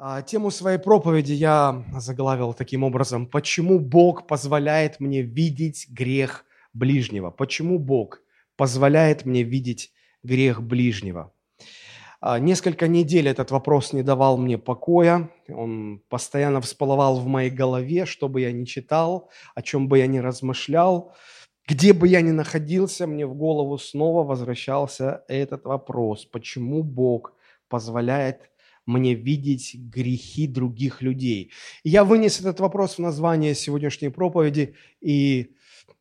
А, Тему своей проповеди я заглавил таким образом. Почему Бог позволяет мне видеть грех ближнего? Почему Бог позволяет мне видеть грех ближнего? А, Несколько недель этот вопрос не давал мне покоя. Он постоянно всплывал в моей голове, что бы я ни читал, о чем бы я ни размышлял. Где бы я ни находился, мне в голову снова возвращался этот вопрос. Почему Бог позволяет мне видеть грехи других людей. Я вынес этот вопрос в название сегодняшней проповеди и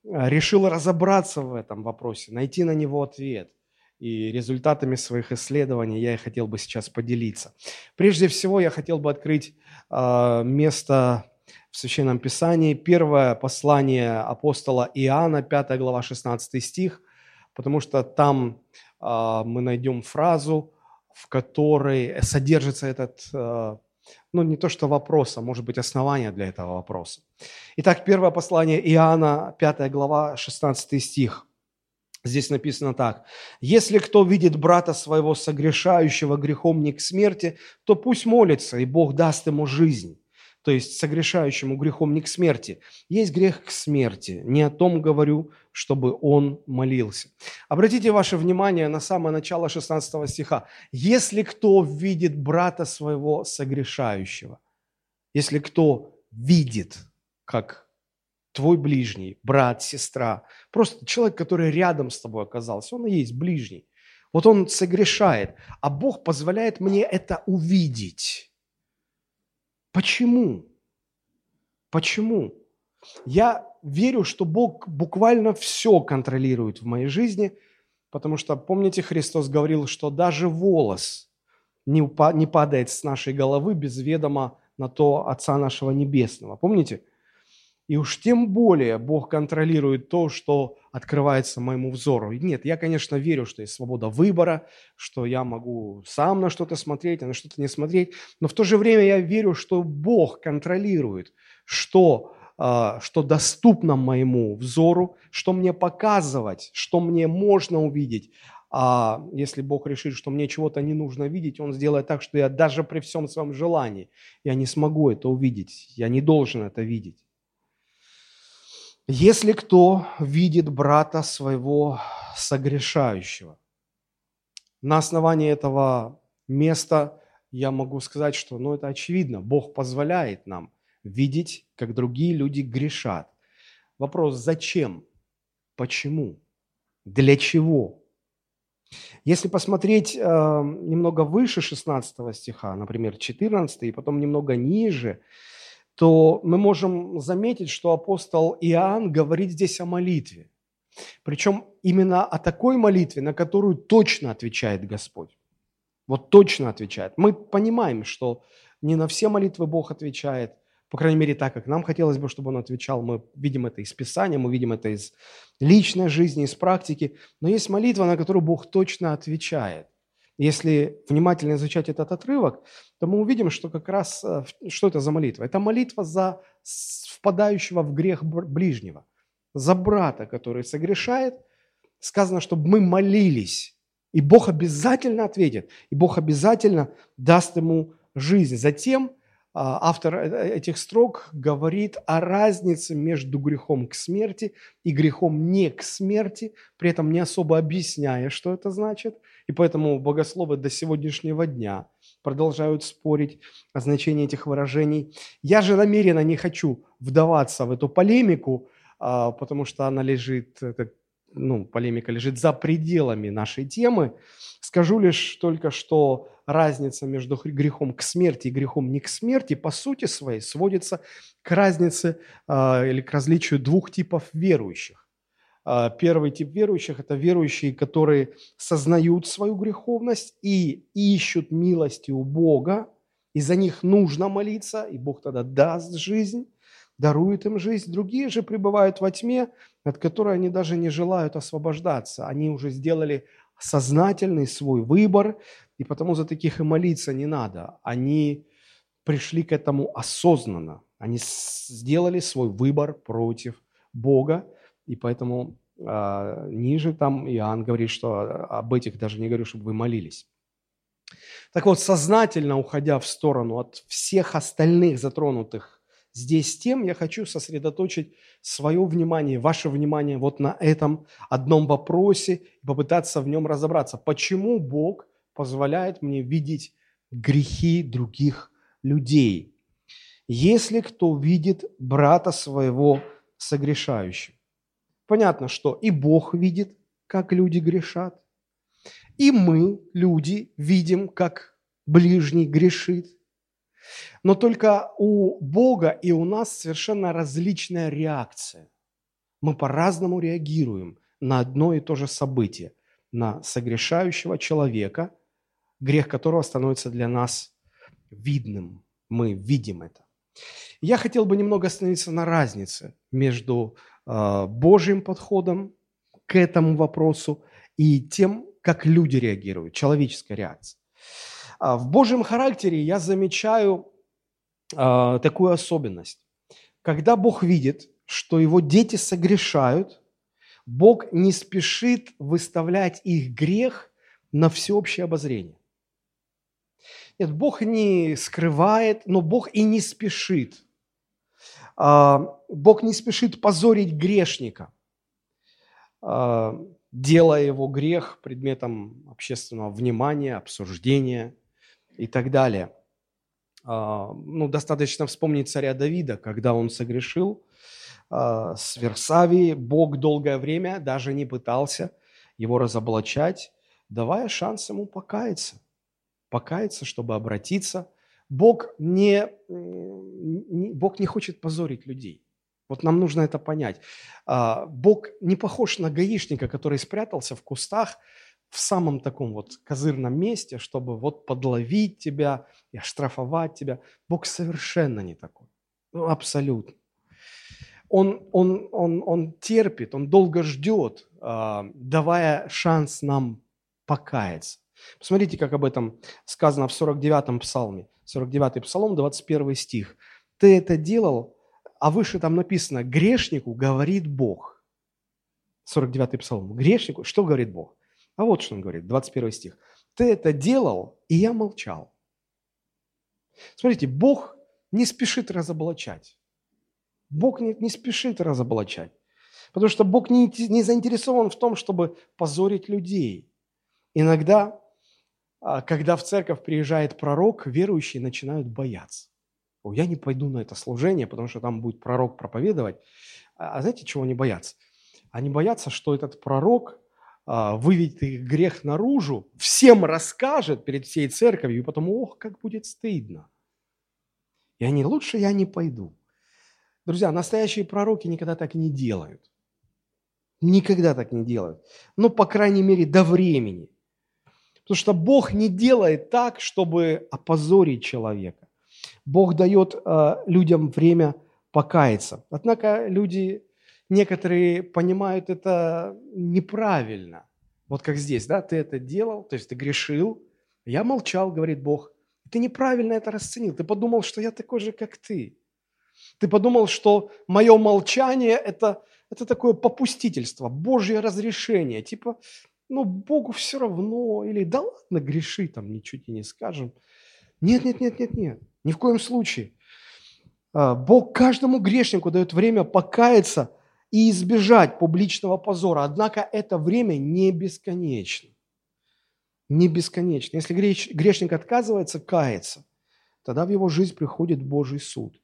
а, решил разобраться в этом вопросе, найти на него ответ. И результатами своих исследований я и хотел бы сейчас поделиться. Прежде всего, я хотел бы открыть э, место в Священном Писании. Первое послание апостола Иоанна, 5 глава, 16 стих, потому что там э, мы найдем фразу в которой содержится этот, э, ну не то что вопрос, а может быть основание для этого вопроса. Итак, первое послание Иоанна, 5 глава, 16 стих. Здесь написано так. «Если кто видит брата своего согрешающего грехом не к смерти, то пусть молится, и Бог даст ему жизнь» то есть согрешающему грехом не к смерти. Есть грех к смерти. Не о том говорю, чтобы он молился. Обратите ваше внимание на самое начало 16 стиха. «Если кто видит брата своего согрешающего». Если кто видит, как твой ближний, брат, сестра, просто человек, который рядом с тобой оказался, он и есть ближний. Вот он согрешает, а Бог позволяет мне это увидеть. Почему? Почему? Я верю, что Бог буквально все контролирует в моей жизни, потому что, помните, Христос говорил, что даже волос не, не падает с нашей головы без ведома на то Отца нашего Небесного. Помните? И уж тем более Бог контролирует то, что открывается моему взору. Нет, я, конечно, верю, что есть свобода выбора, что я могу сам на что-то смотреть, а на что-то не смотреть, но в то же время я верю, что Бог контролирует, что, а, что доступно моему взору, что мне показывать, что мне можно увидеть. А если Бог решит, что мне чего-то не нужно видеть, Он сделает так, что я даже при всем своем желании, я не смогу это увидеть, я не должен это видеть. Если кто видит брата своего согрешающего, на основании этого места я могу сказать, что ну, это очевидно. Бог позволяет нам видеть, как другие люди грешат. Вопрос, зачем? Почему? Для чего? Если посмотреть э, немного выше 16 стиха, например, 14, и потом немного ниже, то мы можем заметить, что апостол Иоанн говорит здесь о молитве. Причем именно о такой молитве, на которую точно отвечает Господь. Вот точно отвечает. Мы понимаем, что не на все молитвы Бог отвечает, по крайней мере, так, как нам хотелось бы, чтобы Он отвечал. Мы видим это из Писания, мы видим это из личной жизни, из практики. Но есть молитва, на которую Бог точно отвечает. Если внимательно изучать этот отрывок, то мы увидим, что как раз, э, что это за молитва? Это молитва за впадающего в грех ближнего, за брата, который согрешает. Сказано, чтобы мы молились, и Бог обязательно ответит, и Бог обязательно даст ему жизнь. Затем а, автор э, э, этих строк говорит о разнице между грехом к смерти и грехом не к смерти, при этом не особо объясняя, что это значит. И поэтому богословы до сегодняшнего дня продолжают спорить о значении этих выражений. Я же намеренно не хочу вдаваться в эту полемику, а, потому что она лежит, ну, полемика лежит за пределами нашей темы. Скажу лишь только, что разница между грехом к смерти и грехом не к смерти по сути своей сводится к разнице э, или к различию двух типов верующих. Э, первый тип верующих – это верующие, которые сознают свою греховность и ищут милости у Бога, и за них нужно молиться, и Бог тогда даст жизнь, дарует им жизнь. Другие же пребывают во тьме, от которой они даже не желают освобождаться. Они уже сделали сознательный свой выбор, и потому за таких и молиться не надо. Они пришли к этому осознанно. Они сделали свой выбор против Бога, и поэтому э, ниже там Иоанн говорит, что об этих даже не говорю, чтобы вы молились. Так вот, сознательно уходя в сторону от всех остальных затронутых здесь тем, я хочу сосредоточить свое внимание, ваше внимание вот на этом одном вопросе и попытаться в нем разобраться. Почему Бог позволяет мне видеть грехи других людей? Если кто видит брата своего согрешающим. Понятно, что и Бог видит, как люди грешат, и мы, люди, видим, как ближний грешит. Но только у Бога и у нас совершенно различная реакция. Мы по-разному реагируем на одно и то же событие, на согрешающего человека, грех которого становится для нас видным. Мы видим это. Я хотел бы немного остановиться на разнице между Божьим подходом к этому вопросу и тем, как люди реагируют, человеческая реакция. А в Божьем характере я замечаю э, такую особенность. Когда Бог видит, что его дети согрешают, Бог не спешит выставлять их грех на всеобщее обозрение. Нет, Бог не скрывает, но Бог и не спешит. А, Бог не спешит позорить грешника делая его грех предметом общественного внимания, обсуждения и так далее. А, ну, достаточно вспомнить царя Давида, когда он согрешил а, с Версавией, Бог долгое время даже не пытался его разоблачать, давая шанс ему покаяться, покаяться, чтобы обратиться. Бог не, Бог не хочет позорить людей. Вот нам нужно это понять. А, Бог не похож на гаишника, который спрятался в кустах в самом таком вот козырном месте, чтобы вот подловить тебя и оштрафовать тебя. Бог совершенно не такой. Ну, абсолютно. Он, он, он, он терпит, он долго ждет, а, давая шанс нам покаяться. Посмотрите, как об этом сказано в 49-м псалме. 49-й псалом, 21 стих. «Ты это делал, а выше там написано «грешнику говорит Бог». 49-й псалом. Грешнику, что говорит Бог? А вот что он говорит, 21 стих. «Ты это делал, и я молчал». Смотрите, Бог не спешит разоблачать. Бог не, не спешит разоблачать. Потому что Бог не, не заинтересован в том, чтобы позорить людей. Иногда, а, когда в церковь приезжает пророк, верующие начинают бояться я не пойду на это служение, потому что там будет пророк проповедовать. А, а знаете, чего они боятся? Они боятся, что этот пророк а, выведет их грех наружу, всем расскажет перед всей церковью, и потом, ох, как будет стыдно. И они, лучше я не пойду. Друзья, настоящие пророки никогда так не делают. Никогда так не делают. Ну, по крайней мере, до времени. Потому что Бог не делает так, чтобы опозорить человека. Бог дает э, людям время покаяться. Однако люди, некоторые понимают это неправильно. Вот как здесь, да, ты это делал, то есть ты грешил, я молчал, говорит Бог. Ты неправильно это расценил, ты подумал, что я такой же, как ты. Ты подумал, что мое молчание это, – это такое попустительство, Божье разрешение. Типа, ну, Богу все равно, или да ладно, греши, там, ничего тебе не скажем. Нет, нет, нет, нет, нет. Ни в коем случае. А, Бог каждому грешнику дает время покаяться и избежать публичного позора. Однако это время не бесконечно. Не бесконечно. Если грешник отказывается каяться, тогда в его жизнь приходит Божий суд.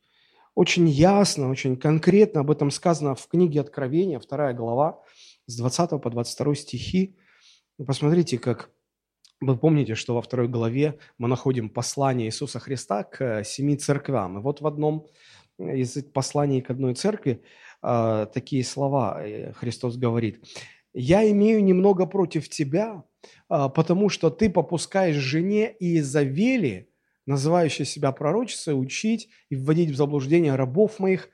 Очень ясно, очень конкретно об этом сказано в книге Откровения, 2 глава, с 20 по 22 стихи. Посмотрите, как вы помните, что во второй главе мы находим послание Иисуса Христа к э, семи церквям. И вот в одном из посланий к одной церкви э, такие слова э, Христос говорит. «Я имею немного против тебя, потому что ты попускаешь жене Иезавели, называющей себя пророчицей, учить и вводить в заблуждение рабов моих,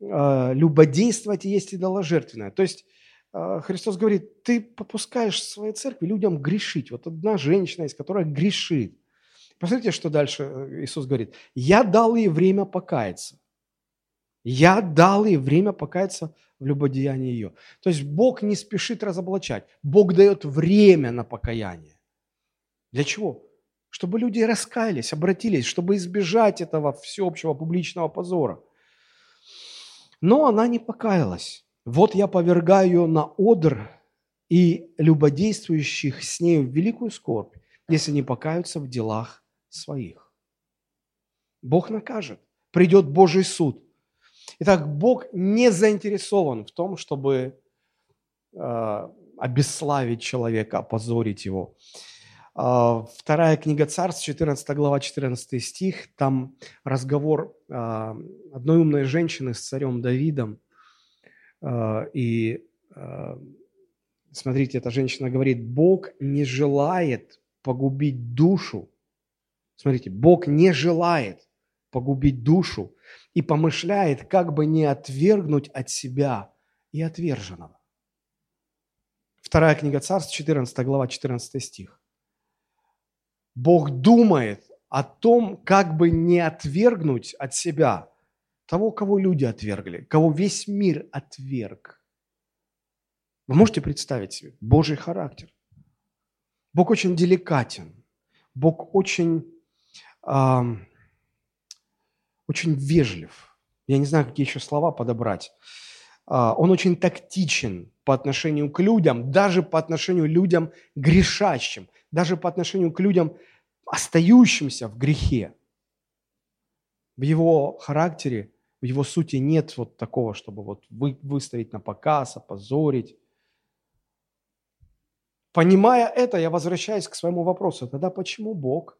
любодействовать и есть идоложертвенное». То есть Христос говорит, ты попускаешь в своей церкви людям грешить. Вот одна женщина есть, которая грешит. Посмотрите, что дальше э, Иисус говорит. Я дал ей время покаяться. Я дал ей время покаяться в любодеянии ее. То есть Бог не спешит разоблачать. Бог дает время на покаяние. Для чего? чтобы люди раскаялись, обратились, чтобы избежать этого всеобщего публичного позора. Но она не покаялась. Вот я повергаю на одр и любодействующих с нею в великую скорбь, если не покаются в делах своих. Бог накажет, придет Божий суд. Итак, Бог не заинтересован в том, чтобы э, обесславить человека, опозорить его. Э, вторая книга Царств, 14 глава, 14 стих, там разговор э, одной умной женщины с царем Давидом. Э, и э, смотрите, эта женщина говорит, Бог не желает погубить душу. Смотрите, Бог не желает погубить душу и помышляет, как бы не отвергнуть от себя и отверженного. Вторая книга Царств, 14 глава, 14 стих. Бог думает о том, как бы не отвергнуть от себя того, кого люди отвергли, кого весь мир отверг. Вы можете представить себе Божий характер? Бог очень деликатен, Бог очень э, очень вежлив. Я не знаю, какие еще слова подобрать. А, он очень тактичен по отношению к людям, даже по отношению к людям грешащим, даже по отношению к людям, остающимся в грехе. В его характере, в его сути нет вот такого, чтобы вот вы, выставить на показ, опозорить. Понимая это, я возвращаюсь к своему вопросу. Тогда почему Бог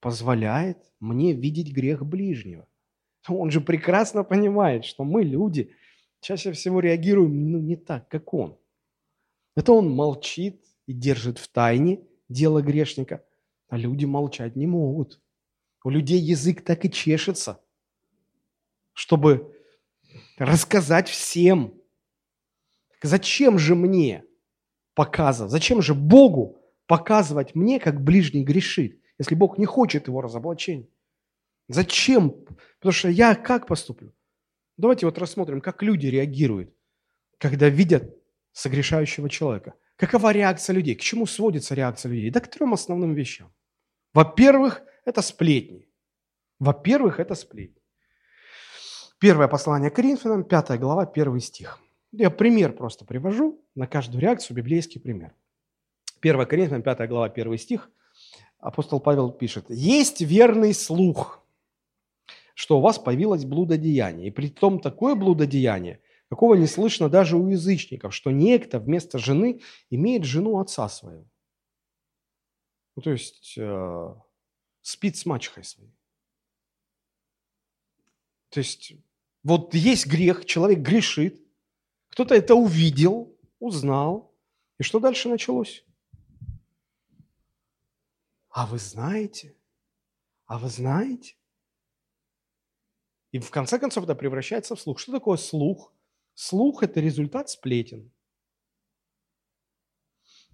позволяет мне видеть грех ближнего. Он же прекрасно понимает, что мы, люди, чаще всего реагируем ну, не так, как он. Это он молчит и держит в тайне дело грешника, а люди молчать не могут. У людей язык так и чешется, чтобы рассказать всем. Зачем же мне показывать, зачем же Богу показывать мне, как ближний грешит? если Бог не хочет его разоблачения? Зачем? Потому что я как поступлю? Давайте вот рассмотрим, как люди реагируют, когда видят согрешающего человека. Какова реакция людей? К чему сводится реакция людей? Да к трем основным вещам. Во-первых, это сплетни. Во-первых, это сплетни. Первое послание к Коринфянам, 5 глава, 1 стих. Я пример просто привожу, на каждую реакцию библейский пример. 1 Коринфянам, 5 глава, 1 стих – апостол Павел пишет, есть верный слух, что у вас появилось блудодеяние, и при том такое блудодеяние, какого не слышно даже у язычников, что некто вместо жены имеет жену отца своего. Ну, то есть э, спит с мачехой своей. То есть вот есть грех, человек грешит, кто-то это увидел, узнал, и что дальше началось? А вы знаете? А вы знаете? И в конце концов это превращается в слух. Что такое слух? Слух – это результат сплетен.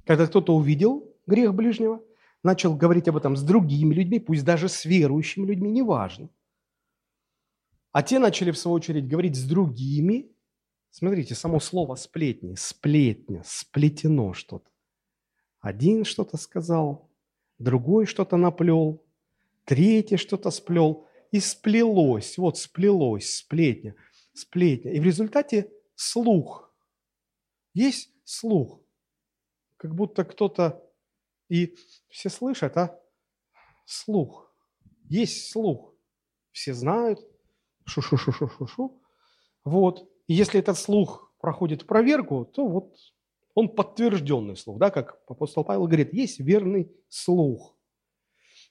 Когда кто-то увидел грех ближнего, начал говорить об этом с другими людьми, пусть даже с верующими людьми, неважно. А те начали, в свою очередь, говорить с другими. Смотрите, само слово сплетни, сплетня, сплетено что-то. Один что-то сказал, другой что-то наплел, третий что-то сплел, и сплелось, вот сплелось, сплетня, сплетня. И в результате слух. Есть слух. Как будто кто-то, и все слышат, а? Слух. Есть слух. Все знают. Шу-шу-шу-шу-шу-шу. Вот. И если этот слух проходит проверку, то вот он подтвержденный слух, да, как апостол Павел говорит, есть верный слух.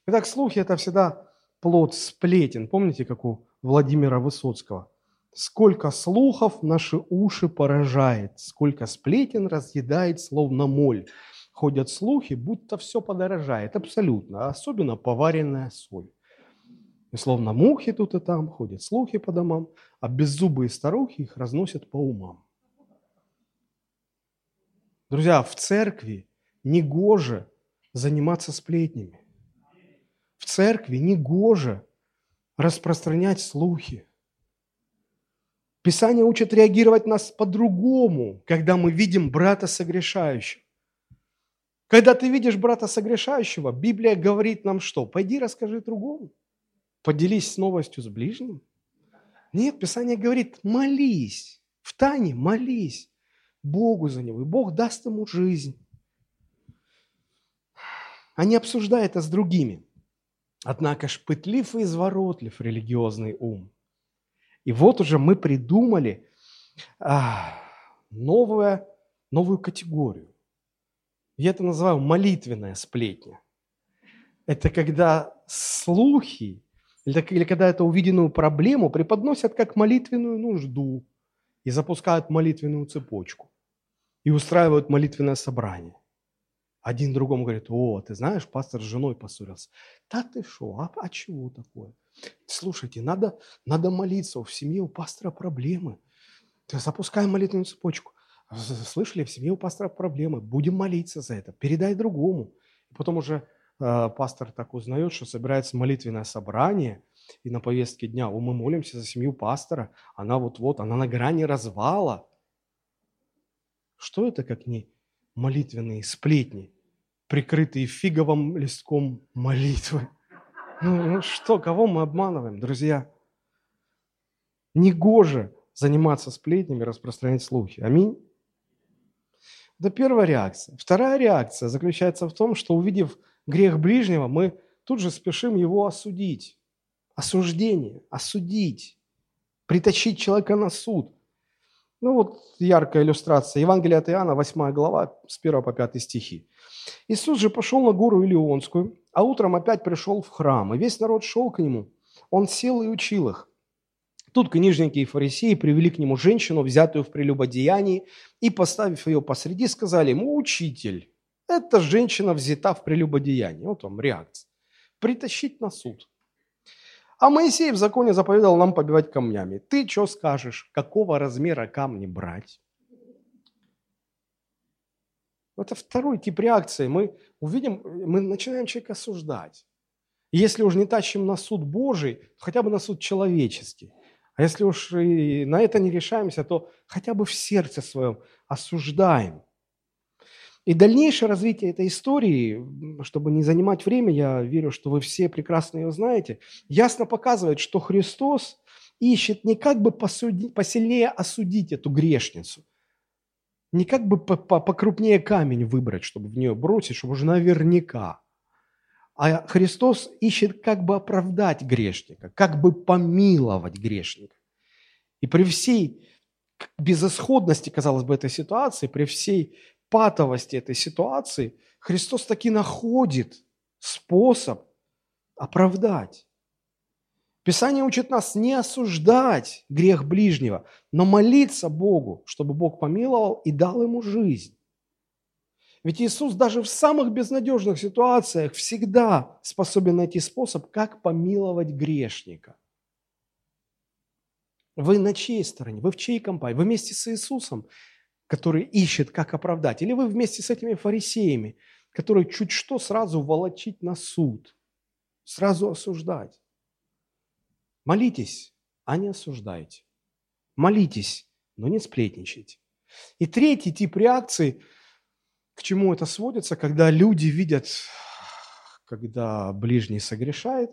Итак, слухи – это всегда плод сплетен. Помните, как у Владимира Высоцкого? Сколько слухов наши уши поражает, сколько сплетен разъедает, словно моль. Ходят слухи, будто все подорожает, абсолютно, особенно поваренная соль. И словно мухи тут и там, ходят слухи по домам, а беззубые старухи их разносят по умам. Друзья, в церкви не гоже заниматься сплетнями. В церкви не гоже распространять слухи. Писание учит реагировать нас по-другому, когда мы видим брата согрешающим. Когда ты видишь брата согрешающего, Библия говорит нам что? Пойди расскажи другому. Поделись новостью с ближним. Нет, Писание говорит, молись. В тайне молись Богу за него, и Бог даст ему жизнь. А не обсуждай это с другими. Однако ж пытлив и изворотлив религиозный ум. И вот уже мы придумали а, новое, новую категорию. Я это называю молитвенная сплетня. Это когда слухи, или, когда эту увиденную проблему преподносят как молитвенную нужду и запускают молитвенную цепочку и устраивают молитвенное собрание. Один другому говорит, о, ты знаешь, пастор с женой поссорился. Да ты что, а, а чего такое? Слушайте, надо, надо молиться, в семье у пастора проблемы. Запускаем молитвенную цепочку. Слышали, в семье у пастора проблемы, будем молиться за это, передай другому. И потом уже пастор так узнает, что собирается молитвенное собрание, и на повестке дня, о, мы молимся за семью пастора, она вот-вот, она на грани развала. Что это, как не молитвенные сплетни, прикрытые фиговым листком молитвы. Ну, ну что, кого мы обманываем, друзья? Негоже заниматься сплетнями, распространять слухи. Аминь. Это первая реакция. Вторая реакция заключается в том, что увидев грех ближнего, мы тут же спешим его осудить. Осуждение, осудить, притащить человека на суд – ну вот яркая иллюстрация. Евангелие от Иоанна, 8 глава, с 1 по 5 стихи. Иисус же пошел на гору Илионскую, а утром опять пришел в храм, и весь народ шел к нему. Он сел и учил их. Тут книжники и фарисеи привели к нему женщину, взятую в прелюбодеянии, и, поставив ее посреди, сказали ему, «Учитель, эта женщина взята в прелюбодеянии». Вот вам реакция. Притащить на суд. А Моисей в законе заповедал нам побивать камнями. Ты что скажешь? Какого размера камни брать? Это второй тип реакции. Мы увидим, мы начинаем человека осуждать. Если уж не тащим на суд Божий, то хотя бы на суд человеческий. А если уж и на это не решаемся, то хотя бы в сердце своем осуждаем – и дальнейшее развитие этой истории, чтобы не занимать время, я верю, что вы все прекрасно ее знаете, ясно показывает, что Христос ищет не как бы посильнее осудить эту грешницу, не как бы покрупнее камень выбрать, чтобы в нее бросить, чтобы уже наверняка. А Христос ищет как бы оправдать грешника, как бы помиловать грешника. И при всей безысходности, казалось бы, этой ситуации, при всей патовости этой ситуации, Христос таки находит способ оправдать. Писание учит нас не осуждать грех ближнего, но молиться Богу, чтобы Бог помиловал и дал ему жизнь. Ведь Иисус даже в самых безнадежных ситуациях всегда способен найти способ, как помиловать грешника. Вы на чьей стороне? Вы в чьей компании? Вы вместе с Иисусом? Который ищет, как оправдать? Или вы вместе с этими фарисеями, которые чуть что сразу волочить на суд, сразу осуждать? Молитесь, а не осуждайте. Молитесь, но не сплетничайте. И третий тип реакции, к чему это сводится, когда люди видят, когда ближний согрешает,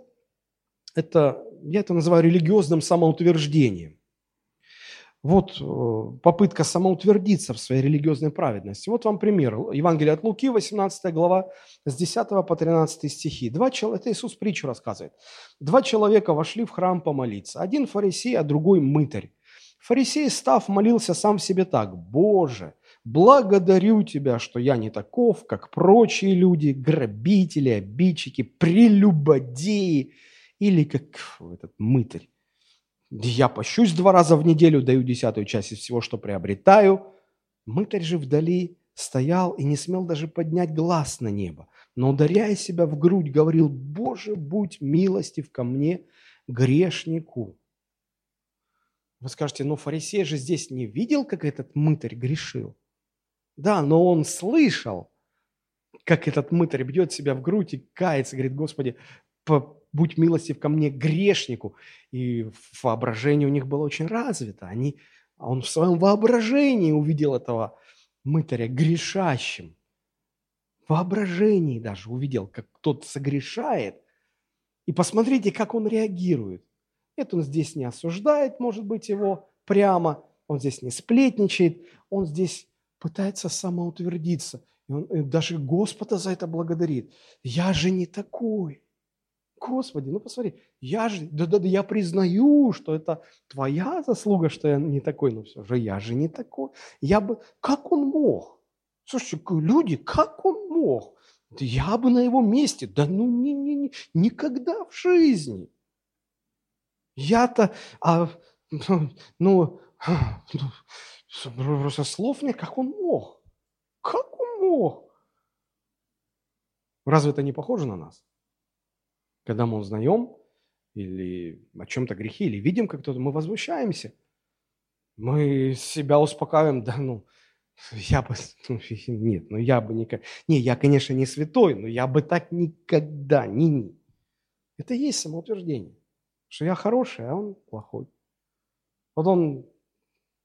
это, я это называю религиозным самоутверждением. Вот э, попытка самоутвердиться в своей религиозной праведности. Вот вам пример. Евангелие от Луки, 18 глава, с 10 по 13 стихи. Два человека, это Иисус притчу рассказывает. Два человека вошли в храм помолиться. Один фарисей, а другой мытарь. Фарисей, став, молился сам в себе так. «Боже, благодарю Тебя, что я не таков, как прочие люди, грабители, обидчики, прелюбодеи или как этот мытарь. Я пощусь два раза в неделю, даю десятую часть из всего, что приобретаю. Мытарь же вдали стоял и не смел даже поднять глаз на небо, но, ударяя себя в грудь, говорил, «Боже, будь милостив ко мне, грешнику». Вы скажете, ну фарисей же здесь не видел, как этот мытарь грешил. Да, но он слышал, как этот мытарь бьет себя в грудь и кается, говорит, Господи, будь милостив ко мне, грешнику. И воображение у них было очень развито. Они, он в своем воображении увидел этого мытаря грешащим. воображении даже увидел, как кто-то согрешает, и посмотрите, как он реагирует. Это он здесь не осуждает, может быть, его прямо, он здесь не сплетничает, он здесь пытается самоутвердиться. И он даже Господа за это благодарит. Я же не такой. Господи, ну посмотри, я же, да, да, да, я признаю, что это твоя заслуга, что я не такой, но все же я же не такой. Я бы, как он мог? Слушайте, люди, как он мог? Да я бы на его месте, да ну не, не, не, никогда в жизни. Я-то, а, ну, ну, просто слов нет, как он мог? Как он мог? Разве это не похоже на нас? Когда мы узнаем или о чем-то грехе, или видим как кто-то, мы возмущаемся. Мы себя успокаиваем, да ну, я бы, ну, нет, ну я бы никак, не, я, конечно, не святой, но я бы так никогда, не, не. Это и есть самоутверждение, что я хороший, а он плохой. Вот он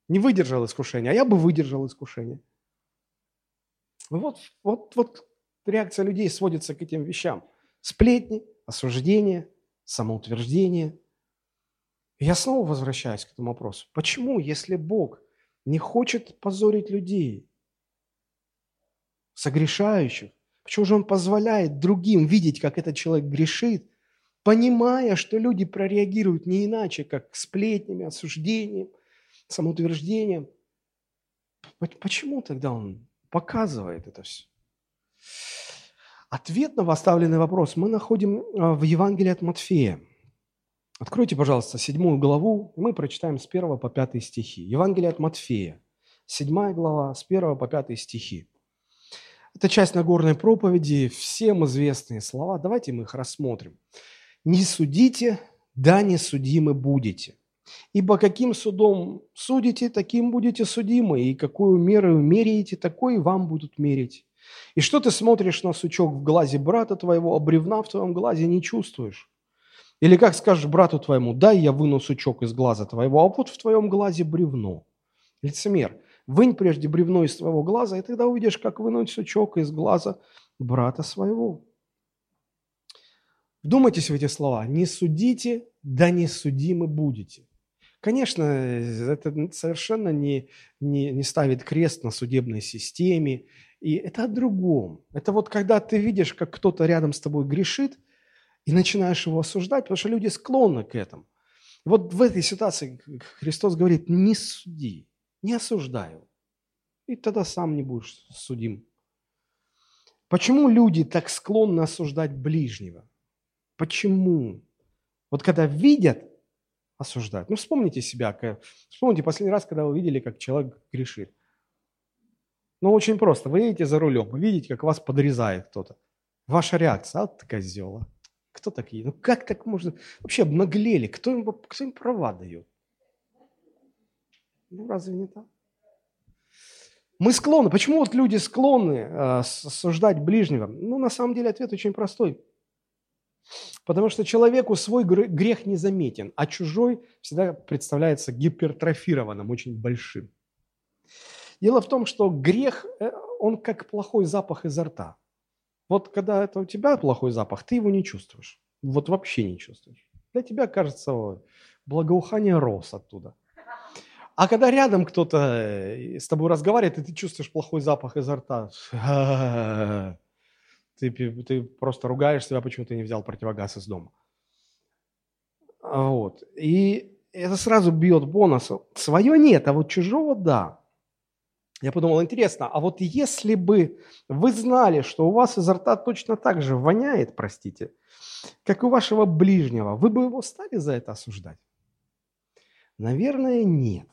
не выдержал искушения, а я бы выдержал искушение. Вот, вот, вот реакция людей сводится к этим вещам. Сплетни, осуждение, самоутверждение. И я снова возвращаюсь к этому вопросу. Почему, если Бог не хочет позорить людей, согрешающих, почему же Он позволяет другим видеть, как этот человек грешит, понимая, что люди прореагируют не иначе, как сплетнями, осуждением, самоутверждением? Почему тогда Он показывает это все? Ответ на поставленный вопрос мы находим а, в Евангелии от Матфея. Откройте, пожалуйста, седьмую главу, и мы прочитаем с 1 по 5 стихи. Евангелие от Матфея, седьмая глава, с 1 по 5 стихи. Это часть Нагорной проповеди, всем известные слова. Давайте мы их рассмотрим. «Не судите, да не судимы будете. Ибо каким судом судите, таким будете судимы, и какую меру меряете, такой вам будут мерить. И что ты смотришь на сучок в глазе брата твоего, а бревна в твоем глазе не чувствуешь? Или как скажешь брату твоему, дай я выну сучок из глаза твоего, а вот в твоем глазе бревно. Лицемер, вынь прежде бревно из твоего глаза, и тогда увидишь, как вынуть сучок из глаза брата своего. Вдумайтесь в эти слова. Не судите, да не судимы будете. Конечно, это совершенно не, не, не ставит крест на судебной системе и это о другом. Это вот когда ты видишь, как кто-то рядом с тобой грешит, и начинаешь его осуждать, потому что люди склонны к этому. Вот в этой ситуации Христос говорит, не суди, не осуждай его. И тогда сам не будешь судим. Почему люди так склонны осуждать ближнего? Почему? Вот когда видят, осуждают. Ну, вспомните себя. Вспомните последний раз, когда вы видели, как человек грешит. Ну, очень просто. Вы едете за рулем, видите, как вас подрезает кто-то. Ваша реакция, а ты козела. Кто такие? Ну, как так можно? Вообще обнаглели. Кто им, кто им права дает? Ну, разве не так? Мы склонны. Почему вот люди склонны э, осуждать ближнего? Ну, на самом деле ответ очень простой. Потому что человеку свой грех не заметен, а чужой всегда представляется гипертрофированным, очень большим. Дело в том, что грех, э, он как плохой запах изо рта. Вот когда это у тебя плохой запах, ты его не чувствуешь. Вот вообще не чувствуешь. Для тебя кажется благоухание роз оттуда. А когда рядом кто-то э, с тобой разговаривает, и ты чувствуешь плохой запах изо рта, ты, ты просто ругаешь себя, почему ты не взял противогаз из дома. Вот. И это сразу бьет бонус. Свое нет, а вот чужого – да. Я подумал, интересно, а вот если бы вы знали, что у вас изо рта точно так же воняет, простите, как у вашего ближнего, вы бы его стали за это осуждать? Наверное, нет.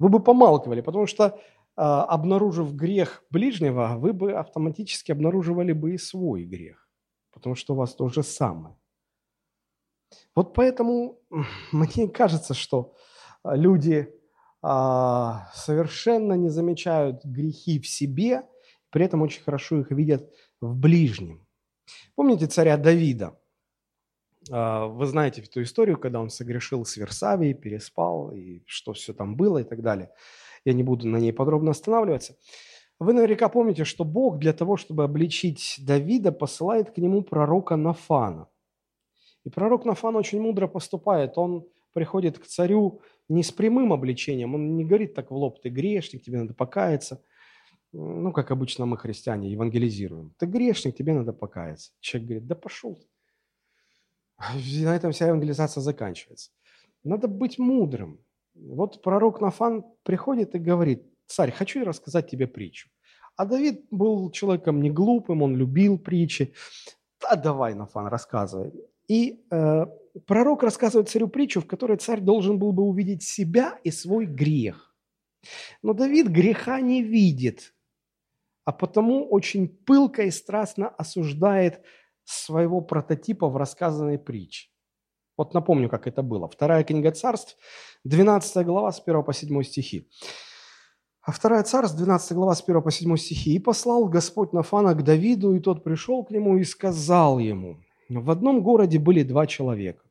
Вы бы помалкивали, потому что, а, обнаружив грех ближнего, вы бы автоматически обнаруживали бы и свой грех, потому что у вас то же самое. Вот поэтому мне кажется, что люди а, совершенно не замечают грехи в себе, при этом очень хорошо их видят в ближнем. Помните царя Давида? А, вы знаете эту историю, когда он согрешил с Версавией, переспал, и что все там было и так далее. Я не буду на ней подробно останавливаться. Вы наверняка помните, что Бог для того, чтобы обличить Давида, посылает к нему пророка Нафана. И пророк Нафан очень мудро поступает. Он приходит к царю не с прямым обличением, он не говорит так в лоб, ты грешник, тебе надо покаяться. Ну, как обычно мы, христиане, евангелизируем. Ты грешник, тебе надо покаяться. Человек говорит, да пошел На этом вся евангелизация заканчивается. Надо быть мудрым. Вот пророк Нафан приходит и говорит, царь, хочу я рассказать тебе притчу. А Давид был человеком не глупым, он любил притчи. Да давай, Нафан, рассказывай. И э, пророк рассказывает царю притчу, в которой царь должен был бы увидеть себя и свой грех. Но Давид греха не видит, а потому очень пылко и страстно осуждает своего прототипа в рассказанной притче. Вот напомню, как это было. Вторая книга царств, 12 глава, с 1 по 7 стихи. А вторая царств, 12 глава, с 1 по 7 стихи. «И послал Господь Нафана к Давиду, и тот пришел к нему и сказал ему, в одном городе были два человека.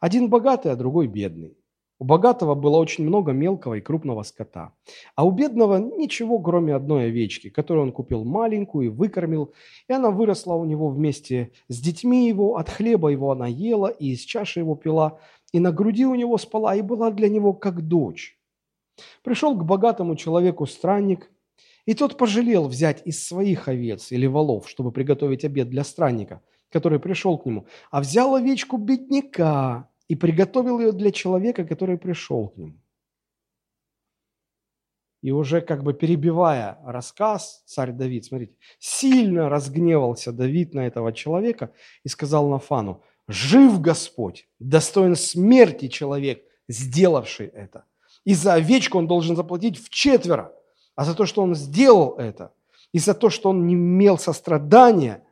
Один богатый, а другой бедный. У богатого было очень много мелкого и крупного скота, а у бедного ничего, кроме одной овечки, которую он купил маленькую и выкормил, и она выросла у него вместе с детьми его, от хлеба его она ела, и из чаши его пила, и на груди у него спала, и была для него как дочь. Пришел к богатому человеку странник, и тот пожалел взять из своих овец или волов, чтобы приготовить обед для странника, который пришел к нему, а взял овечку бедняка, и приготовил ее для человека, который пришел к нему. И уже как бы перебивая рассказ, царь Давид, смотрите, сильно разгневался Давид на этого человека и сказал Нафану, «Жив Господь, достоин смерти человек, сделавший это. И за овечку он должен заплатить в четверо, а за то, что он сделал это, и за то, что он не имел сострадания,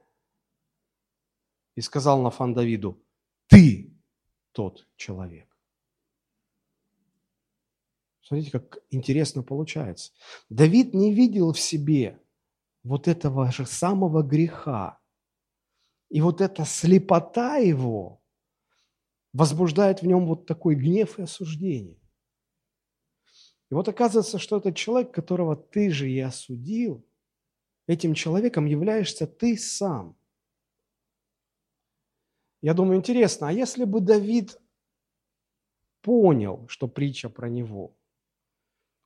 и сказал Нафан Давиду, ты тот человек. Смотрите, как интересно получается. Давид не видел в себе вот этого же самого греха. И вот эта слепота его возбуждает в нем вот такой гнев и осуждение. И вот оказывается, что этот человек, которого ты же и осудил, этим человеком являешься ты сам. Я думаю, интересно, а если бы Давид понял, что притча про него,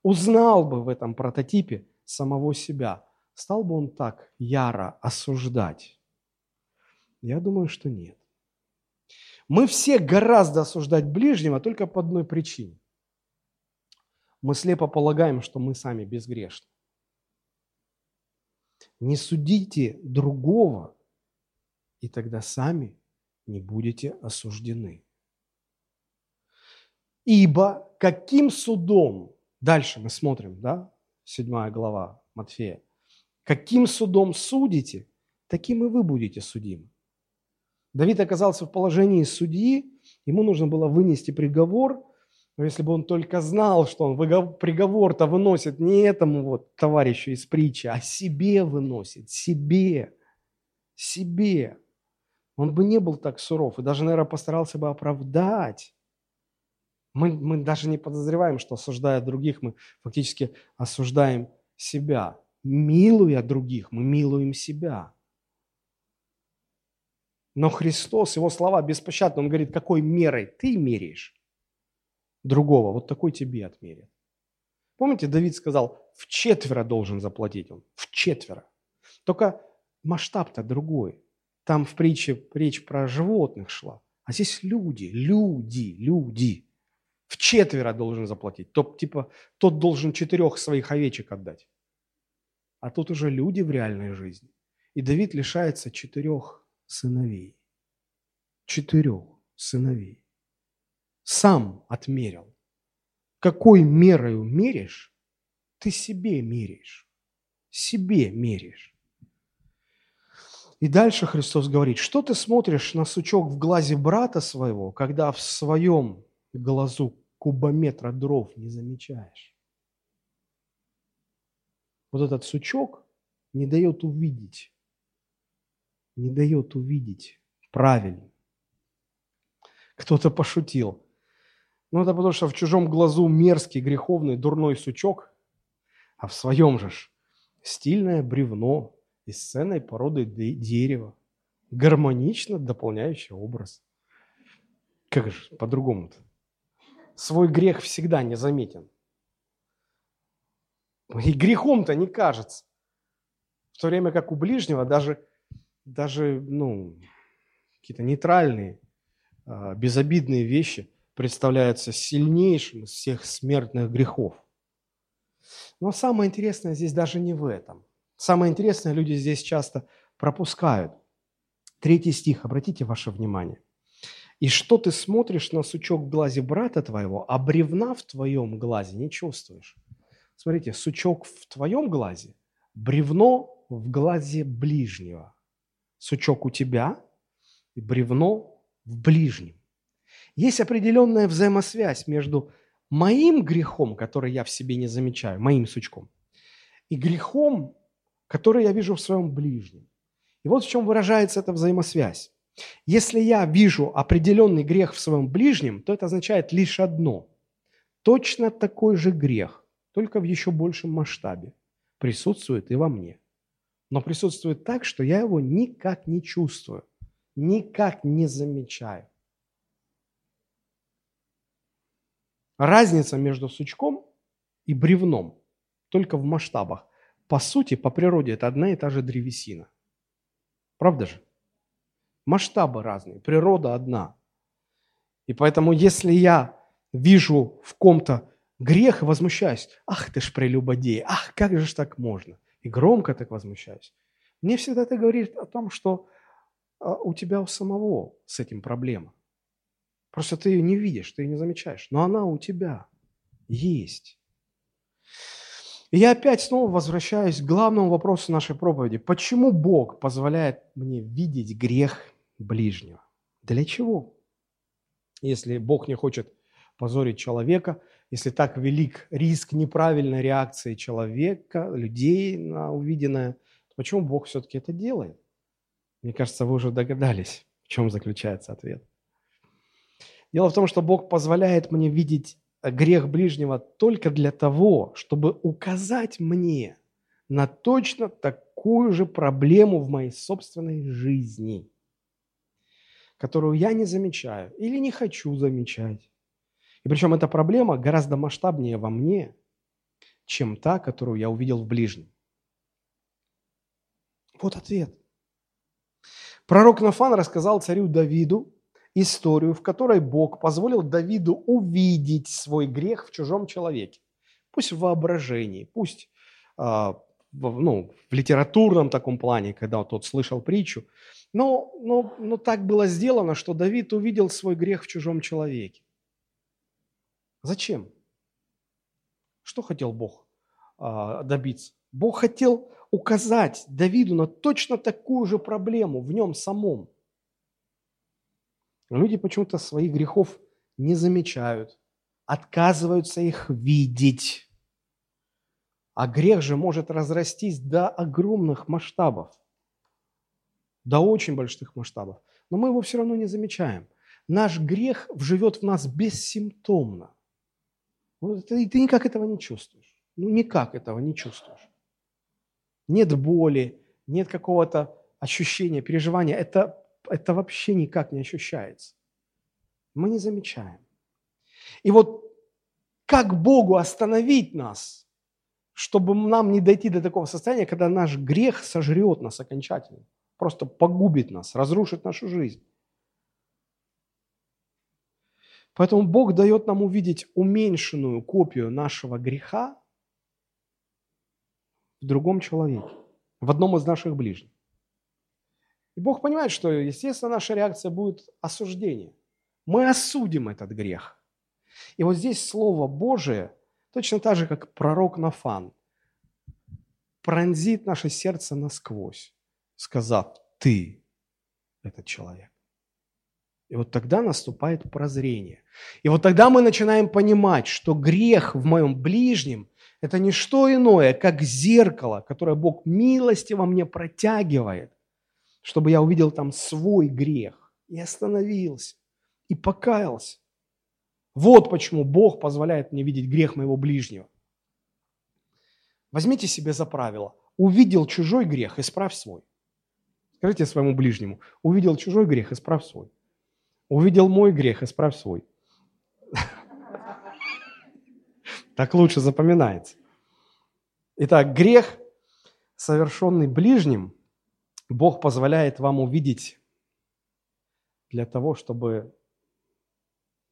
узнал бы в этом прототипе самого себя, стал бы он так яро осуждать? Я думаю, что нет. Мы все гораздо осуждать ближнего только по одной причине. Мы слепо полагаем, что мы сами безгрешны. Не судите другого, и тогда сами не будете осуждены. Ибо каким судом, дальше мы смотрим, да, седьмая глава Матфея, каким судом судите, таким и вы будете судимы. Давид оказался в положении судьи, ему нужно было вынести приговор, но если бы он только знал, что он приговор-то выносит не этому вот товарищу из притчи, а себе выносит, себе, себе он бы не был так суров и даже, наверное, постарался бы оправдать. Мы, мы даже не подозреваем, что осуждая других, мы фактически осуждаем себя. Милуя других, мы милуем себя. Но Христос, его слова беспощадны. Он говорит, какой мерой ты меряешь другого, вот такой тебе отмерят. Помните, Давид сказал, в четверо должен заплатить он, в четверо. Только масштаб-то другой. Там в притче речь про животных шла. А здесь люди, люди, люди. В четверо должен заплатить. Тот, типа, тот должен четырех своих овечек отдать. А тут уже люди в реальной жизни. И Давид лишается четырех сыновей. Четырех сыновей. Сам отмерил. Какой мерою меришь, ты себе меряешь. Себе меряешь. И дальше Христос говорит, что ты смотришь на сучок в глазе брата своего, когда в своем глазу кубометра дров не замечаешь? Вот этот сучок не дает увидеть, не дает увидеть правильно. Кто-то пошутил. Ну, это потому что в чужом глазу мерзкий, греховный, дурной сучок, а в своем же стильное бревно из ценной породы дерева, гармонично дополняющий образ. Как же по-другому-то? Свой грех всегда незаметен. И грехом-то не кажется. В то время как у ближнего даже, даже ну, какие-то нейтральные, а, безобидные вещи представляются сильнейшим из всех смертных грехов. Но самое интересное здесь даже не в этом. Самое интересное люди здесь часто пропускают. Третий стих, обратите ваше внимание. «И что ты смотришь на сучок в глазе брата твоего, а бревна в твоем глазе не чувствуешь?» Смотрите, сучок в твоем глазе, бревно в глазе ближнего. Сучок у тебя и бревно в ближнем. Есть определенная взаимосвязь между моим грехом, который я в себе не замечаю, моим сучком, и грехом, который я вижу в своем ближнем. И вот в чем выражается эта взаимосвязь. Если я вижу определенный грех в своем ближнем, то это означает лишь одно. Точно такой же грех, только в еще большем масштабе, присутствует и во мне. Но присутствует так, что я его никак не чувствую, никак не замечаю. Разница между сучком и бревном только в масштабах. По сути, по природе это одна и та же древесина. Правда же? Масштабы разные, природа одна. И поэтому, если я вижу в ком-то грех и возмущаюсь, ах ты ж прелюбодей, ах, как же ж так можно? И громко так возмущаюсь. Мне всегда это говорит о том, что а, у тебя у самого с этим проблема. Просто ты ее не видишь, ты ее не замечаешь. Но она у тебя есть. И я опять снова возвращаюсь к главному вопросу нашей проповеди. Почему Бог позволяет мне видеть грех ближнего? Для чего? Если Бог не хочет позорить человека, если так велик риск неправильной реакции человека, людей на увиденное, то почему Бог все-таки это делает? Мне кажется, вы уже догадались, в чем заключается ответ. Дело в том, что Бог позволяет мне видеть грех ближнего только для того, чтобы указать мне на точно такую же проблему в моей собственной жизни, которую я не замечаю или не хочу замечать. И причем эта проблема гораздо масштабнее во мне, чем та, которую я увидел в ближнем. Вот ответ. Пророк Нафан рассказал царю Давиду историю, в которой Бог позволил Давиду увидеть свой грех в чужом человеке. Пусть в воображении, пусть э, в, ну, в литературном таком плане, когда тот слышал притчу. Но, но, но так было сделано, что Давид увидел свой грех в чужом человеке. Зачем? Что хотел Бог э, добиться? Бог хотел указать Давиду на точно такую же проблему в нем самом. Люди почему-то своих грехов не замечают, отказываются их видеть. А грех же может разрастись до огромных масштабов, до очень больших масштабов. Но мы его все равно не замечаем. Наш грех живет в нас бессимптомно. И ты никак этого не чувствуешь. Ну, никак этого не чувствуешь. Нет боли, нет какого-то ощущения, переживания. Это это вообще никак не ощущается. Мы не замечаем. И вот как Богу остановить нас, чтобы нам не дойти до такого состояния, когда наш грех сожрет нас окончательно, просто погубит нас, разрушит нашу жизнь. Поэтому Бог дает нам увидеть уменьшенную копию нашего греха в другом человеке, в одном из наших ближних. И Бог понимает, что, естественно, наша реакция будет осуждение. Мы осудим этот грех. И вот здесь Слово Божие, точно так же, как пророк Нафан, пронзит наше сердце насквозь, сказав, ты этот человек. И вот тогда наступает прозрение. И вот тогда мы начинаем понимать, что грех в моем ближнем – это не что иное, как зеркало, которое Бог милостиво мне протягивает чтобы я увидел там свой грех и остановился, и покаялся. Вот почему Бог позволяет мне видеть грех моего ближнего. Возьмите себе за правило увидел чужой грех, исправь свой. Скажите своему ближнему, увидел чужой грех, исправь свой. Увидел мой грех, исправь свой. Так лучше запоминается. Итак, грех, совершенный ближним, Бог позволяет вам увидеть для того, чтобы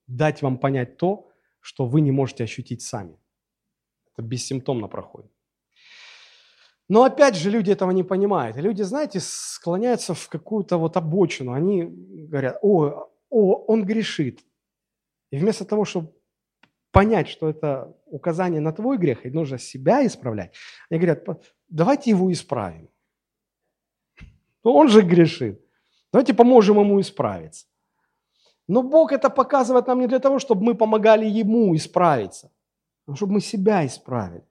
дать вам понять то, что вы не можете ощутить сами. Это бессимптомно проходит. Но опять же люди этого не понимают. Люди, знаете, склоняются в какую-то вот обочину. Они говорят, о, о, он грешит. И вместо того, чтобы понять, что это указание на твой грех, и нужно себя исправлять, они говорят, давайте его исправим. Он же грешит. Давайте поможем ему исправиться. Но Бог это показывает нам не для того, чтобы мы помогали ему исправиться, а чтобы мы себя исправили.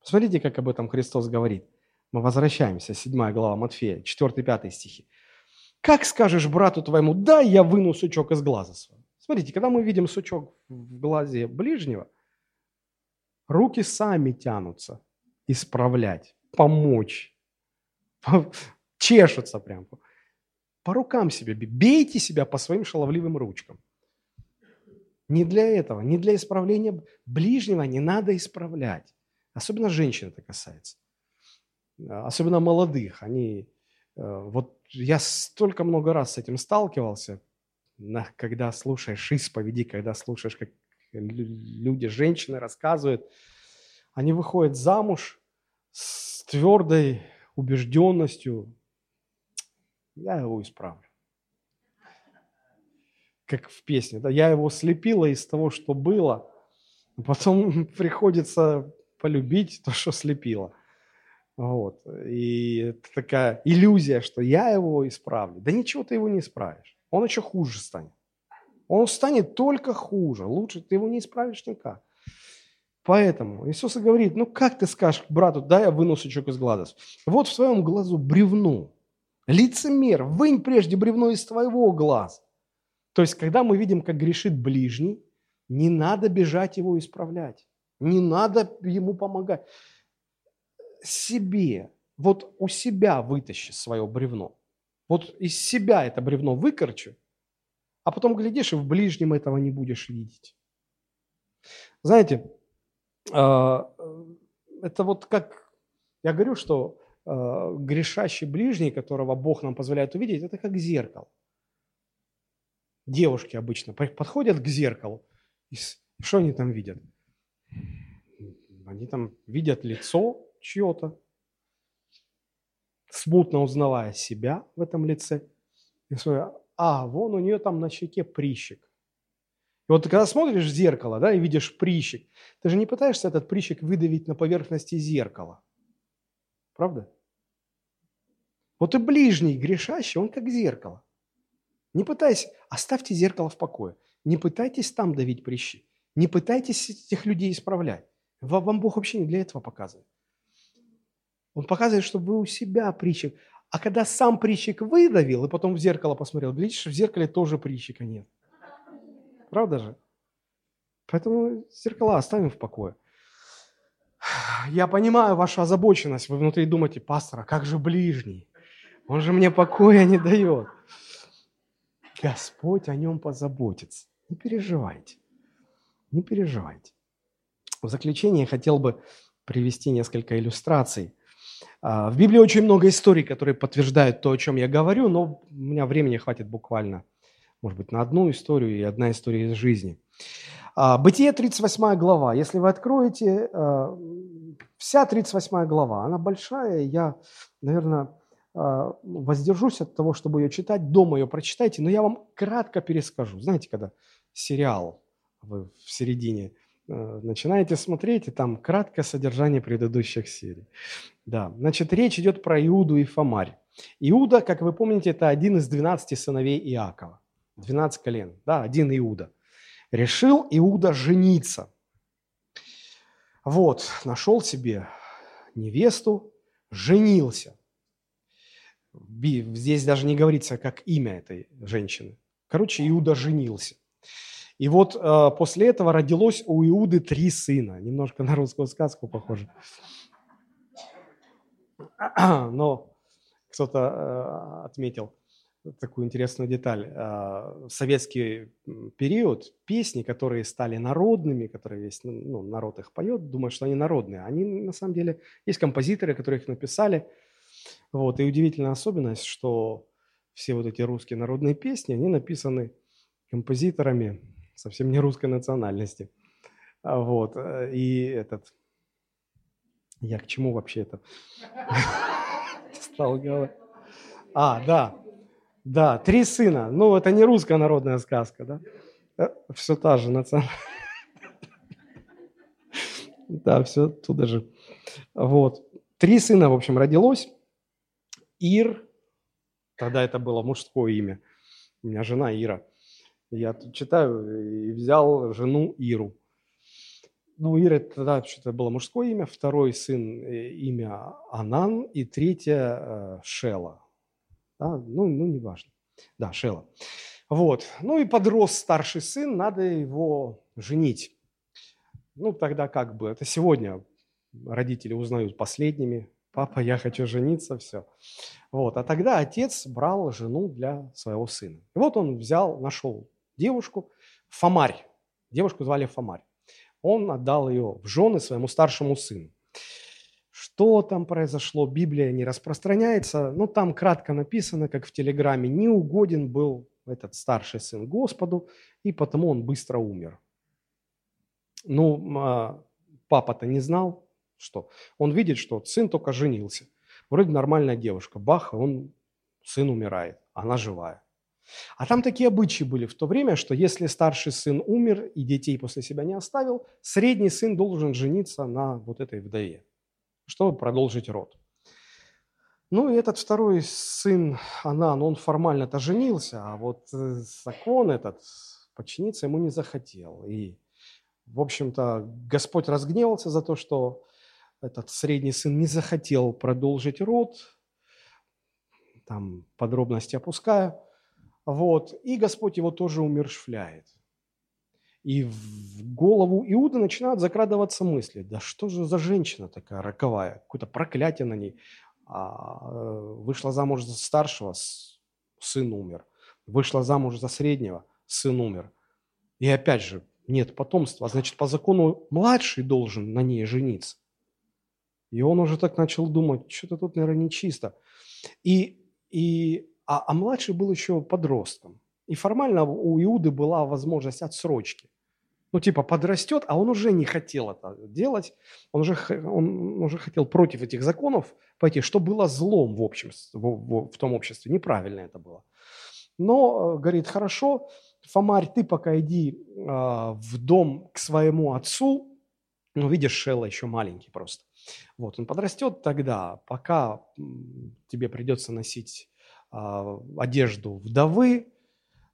Посмотрите, как об этом Христос говорит. Мы возвращаемся, 7 глава Матфея, 4-5 стихи. «Как скажешь брату твоему, да, я выну сучок из глаза своего». Смотрите, когда мы видим сучок в глазе ближнего, руки сами тянутся исправлять, помочь, чешутся прям. По рукам себе, бейте себя по своим шаловливым ручкам. Не для этого, не для исправления ближнего не надо исправлять. Особенно женщин это касается. Особенно молодых. Они, э, вот я столько много раз с этим сталкивался, когда слушаешь исповеди, когда слушаешь, как люди, женщины рассказывают, они выходят замуж с твердой убежденностью, я его исправлю. Как в песне, да, я его слепила из того, что было, а потом приходится полюбить то, что слепила. Вот. И это такая иллюзия, что я его исправлю. Да ничего ты его не исправишь. Он еще хуже станет. Он станет только хуже. Лучше ты его не исправишь никак. Поэтому Иисус говорит, ну как ты скажешь брату, да, я выну сучок из глаза. Вот в своем глазу бревну. Лицемер, вынь прежде бревно из твоего глаза. То есть, когда мы видим, как грешит ближний, не надо бежать его исправлять. Не надо ему помогать. Себе, вот у себя вытащи свое бревно. Вот из себя это бревно выкорчу, а потом глядишь, и в ближнем этого не будешь видеть. Знаете, а, это вот как, я говорю, что грешащий ближний, которого Бог нам позволяет увидеть, это как зеркало. Девушки обычно подходят к зеркалу, и что они там видят? Они там видят лицо чье-то, смутно узнавая себя в этом лице. И смотрят, а, вон у нее там на щеке прищик. И вот когда смотришь в зеркало, да, и видишь прищик, ты же не пытаешься этот прищик выдавить на поверхности зеркала. Правда? Вот и ближний грешащий, он как зеркало. Не пытайся, оставьте зеркало в покое. Не пытайтесь там давить прыщи. Не пытайтесь этих людей исправлять. Вам Бог вообще не для этого показывает. Он показывает, чтобы вы у себя прыщик. А когда сам прыщик выдавил и потом в зеркало посмотрел, видишь, в зеркале тоже прыщика нет. Правда же? Поэтому зеркала оставим в покое. Я понимаю вашу озабоченность. Вы внутри думаете, пастора, как же ближний? Он же мне покоя не дает. Господь о нем позаботится. Не переживайте. Не переживайте. В заключение я хотел бы привести несколько иллюстраций. А, в Библии очень много историй, которые подтверждают то, о чем я говорю, но у меня времени хватит буквально, может быть, на одну историю и одна история из жизни. А, Бытие 38 глава. Если вы откроете, а, вся 38 глава, она большая, я, наверное, воздержусь от того, чтобы ее читать, дома ее прочитайте, но я вам кратко перескажу. Знаете, когда сериал вы в середине Э, начинаете смотреть, и там краткое содержание предыдущих серий. Да, значит, речь идет про Иуду и Фомарь. Иуда, как вы помните, это один из 12 сыновей Иакова. 12 колен, да, один Иуда. Решил Иуда жениться. Вот, нашел себе невесту, женился. Здесь даже не говорится, как имя этой женщины. Короче, Иуда женился. И вот э, после этого родилось у Иуды три сына. Немножко на русскую сказку похоже. Но кто-то э, отметил такую интересную деталь. Э, в советский период песни, которые стали народными, которые весь ну, народ их поет, думают, что они народные. Они на самом деле, есть композиторы, которые их написали. Вот. И удивительная особенность, что все вот эти русские народные песни, они написаны композиторами совсем не русской национальности. А вот. Э, и этот... Я к чему вообще это? Стал говорить. А, да. Да, три сына. Ну, это не русская народная сказка, да? Э, все та же национальная. Да, все туда же. Вот. Три сына, в общем, родилось. Ир, тогда это было мужское имя. У меня жена Ира. Я тут читаю и взял жену Иру. Ну, Ира тогда что-то было мужское имя, второй сын э, имя Анан и третье э, Шела. Да? Ну, ну, неважно. Да, Шела. Вот. Ну и подрос старший сын, надо его женить. Ну, тогда как бы, это сегодня родители узнают последними, папа, я хочу жениться, все. Вот. А тогда отец брал жену для своего сына. И вот он взял, нашел девушку, Фомарь. Девушку звали Фомарь. Он отдал ее в жены своему старшему сыну. Что там произошло, Библия не распространяется, но там кратко написано, как в Телеграме, не угоден был этот старший сын Господу, и потому он быстро умер. Ну, а, папа-то не знал, что. Он видит, что сын только женился. Вроде нормальная девушка. Бах, он, сын умирает, она живая. А там такие обычаи были в то время, что если старший сын умер и детей после себя не оставил, средний сын должен жениться на вот этой вдове, чтобы продолжить род. Ну и этот второй сын Анан, он формально-то женился, а вот э, закон этот подчиниться ему не захотел. И, в общем-то, Господь разгневался за то, что этот средний сын не захотел продолжить род, там подробности опускаю. Вот. И Господь его тоже умершвляет. И в голову Иуды начинают закрадываться мысли, да что же за женщина такая роковая, какое-то проклятие на ней. А, э, вышла замуж за старшего, сын умер. Вышла замуж за среднего, сын умер. И опять же, нет потомства, а значит, по закону младший должен на ней жениться. И он уже так начал думать, что-то тут, наверное, нечисто. И, и а, а младший был еще подростком. И формально у Иуды была возможность отсрочки. Ну, типа, подрастет, а он уже не хотел это делать, он уже, он уже хотел против этих законов пойти, что было злом в, общем, в, в, в том обществе, неправильно это было. Но, э, говорит, хорошо, Фомарь, ты пока иди э, в дом к своему отцу, ну, видишь, Шелла еще маленький просто. Вот, он подрастет тогда, пока тебе придется носить а, одежду вдовы,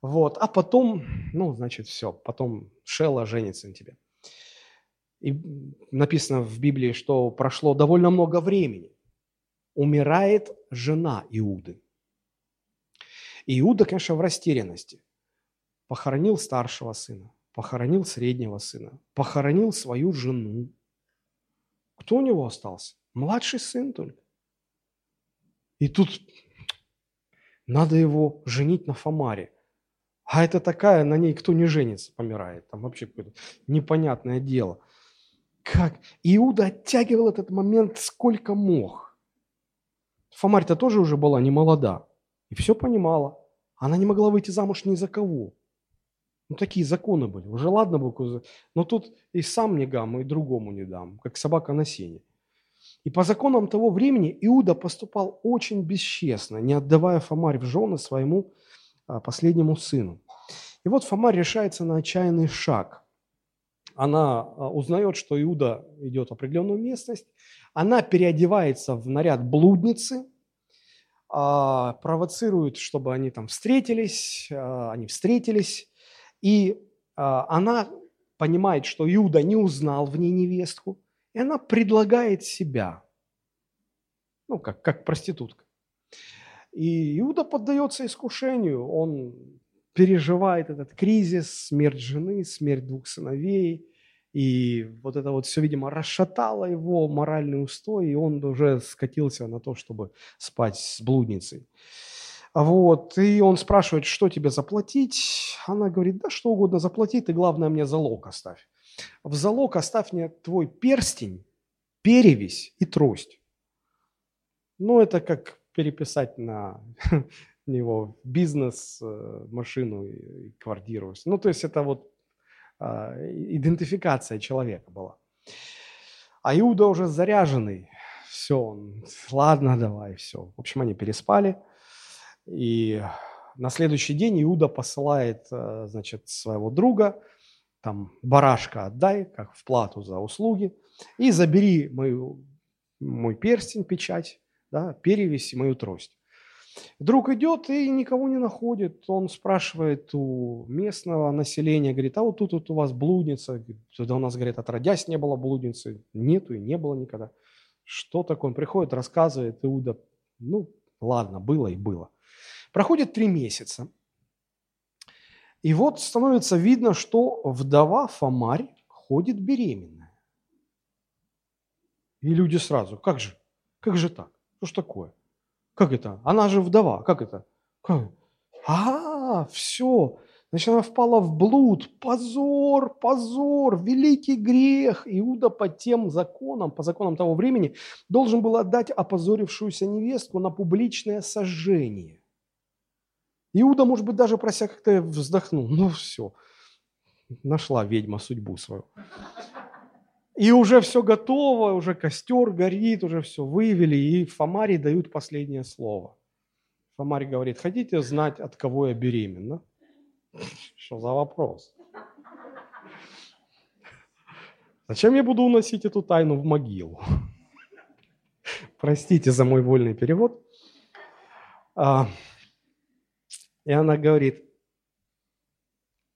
вот, а потом, ну, значит, все, потом Шелла женится на тебе. И написано в Библии, что прошло довольно много времени. Умирает жена Иуды. И Иуда, конечно, в растерянности. Похоронил старшего сына, похоронил среднего сына, похоронил свою жену. Кто у него остался? Младший сын только. И тут надо его женить на Фомаре. А это такая, на ней кто не женится, помирает. Там вообще какое-то непонятное дело. Как? Иуда оттягивал этот момент сколько мог. Фомарь-то тоже уже была не молода. И все понимала. Она не могла выйти замуж ни за кого. Ну, такие законы были. Уже ладно бы, но тут и сам не гам, и другому не дам, как собака на сене. И по законам того времени Иуда поступал очень бесчестно, не отдавая Фомарь в жены своему а, последнему сыну. И вот Фомарь решается на отчаянный шаг. Она а, узнает, что Иуда идет в определенную местность, она переодевается в наряд блудницы, а, провоцирует, чтобы они там встретились, они встретились, и она понимает, что Иуда не узнал в ней невестку, и она предлагает себя, ну, как, как проститутка. И Иуда поддается искушению, он переживает этот кризис, смерть жены, смерть двух сыновей, И вот это вот все, видимо, расшатало его моральный устой, и он уже скатился на то, чтобы спать с блудницей. Вот, и он спрашивает, что тебе заплатить? Она говорит, да что угодно заплати, ты главное мне залог оставь. В залог оставь мне твой перстень, перевесь и трость. Ну, это как переписать на него бизнес, э, машину и квартиру. Ну, то есть это вот а, идентификация человека была. А Иуда уже заряженный. Все, ладно, давай, все. В общем, они переспали. И на следующий день Иуда посылает, э, значит, своего друга, там, барашка отдай, как в плату за услуги, и забери мою, мой перстень, печать, да, перевесь и мою трость. Друг идет и никого не находит. Он спрашивает у местного населения, говорит, а вот тут вот у вас блудница. Туда у нас, говорит, отродясь не было блудницы. Нету и не было никогда. Что такое? Он приходит, рассказывает, Иуда, ну, ладно, было и было. Проходит три месяца. И вот становится видно, что вдова Фомарь ходит беременная. И люди сразу, как же, как же так? Что ж такое? Как это? Она же вдова. Как это? Как? А, все. Значит, она впала в блуд. Позор, позор, великий грех. Иуда по тем законам, по законам того времени, должен был отдать опозорившуюся невестку на публичное сожжение. Иуда, может быть, даже прося как-то вздохнул. Ну все, нашла ведьма судьбу свою. И уже все готово, уже костер горит, уже все вывели, и Фомаре дают последнее слово. Фомарь говорит, хотите знать, от кого я беременна? Что за вопрос? Зачем я буду уносить эту тайну в могилу? Простите за мой вольный перевод. А, и она говорит,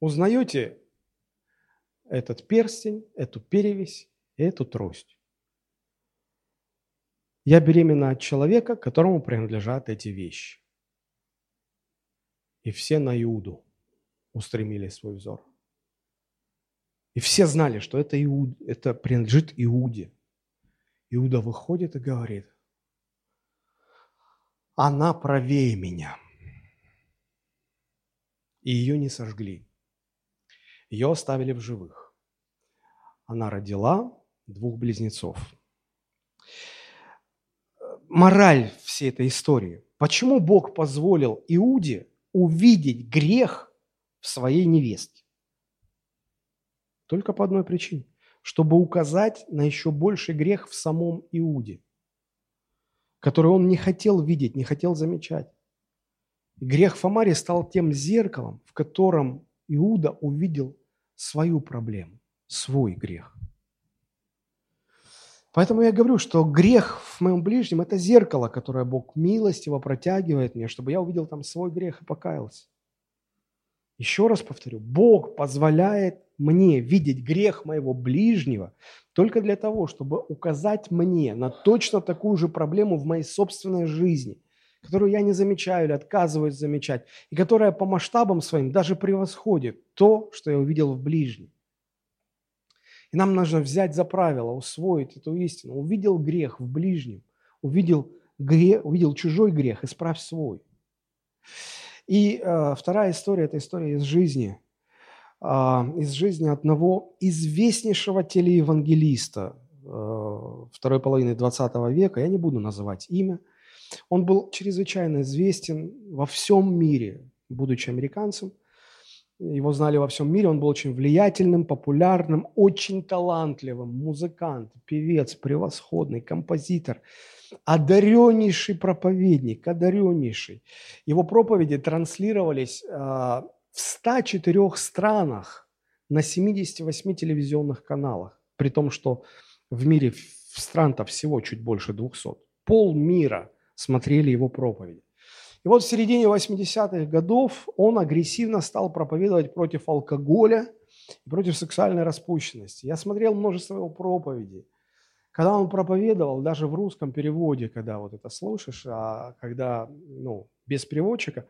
узнаете этот перстень, эту перевесь и эту трость. Я беременна от человека, которому принадлежат эти вещи. И все на Иуду устремили свой взор. И все знали, что это, Иуд, это принадлежит Иуде. Иуда выходит и говорит, она правее меня. И ее не сожгли. Ее оставили в живых. Она родила двух близнецов. Мораль всей этой истории. Почему Бог позволил Иуде увидеть грех своей невестке? Только по одной причине. Чтобы указать на еще больший грех в самом Иуде, который он не хотел видеть, не хотел замечать. Грех Фомари стал тем зеркалом, в котором Иуда увидел свою проблему, свой грех. Поэтому я говорю, что грех в моем ближнем – это зеркало, которое Бог милостиво протягивает мне, чтобы я увидел там свой грех и покаялся. Еще раз повторю, Бог позволяет мне видеть грех моего ближнего только для того, чтобы указать мне на точно такую же проблему в моей собственной жизни, которую я не замечаю или отказываюсь замечать, и которая по масштабам своим даже превосходит то, что я увидел в ближнем. И нам нужно взять за правило, усвоить эту истину. Увидел грех в ближнем, увидел, грех, увидел чужой грех, исправь свой. И э, вторая история – это история из жизни, э, из жизни одного известнейшего телеевангелиста э, второй половины 20 века. Я не буду называть имя – он был чрезвычайно известен во всем мире, будучи американцем. Его знали во всем мире, он был очень влиятельным, популярным, очень талантливым, музыкант, певец, превосходный, композитор, одареннейший проповедник, одареннейший. Его проповеди транслировались э, в 104 странах на 78 телевизионных каналах, при том, что в мире стран-то всего чуть больше 200. Пол мира смотрели его проповеди. И вот в середине 80-х годов он агрессивно стал проповедовать против алкоголя и против сексуальной распущенности. Я смотрел множество его проповедей. Когда он проповедовал, даже в русском переводе, когда вот это слушаешь, а когда, ну, без переводчика,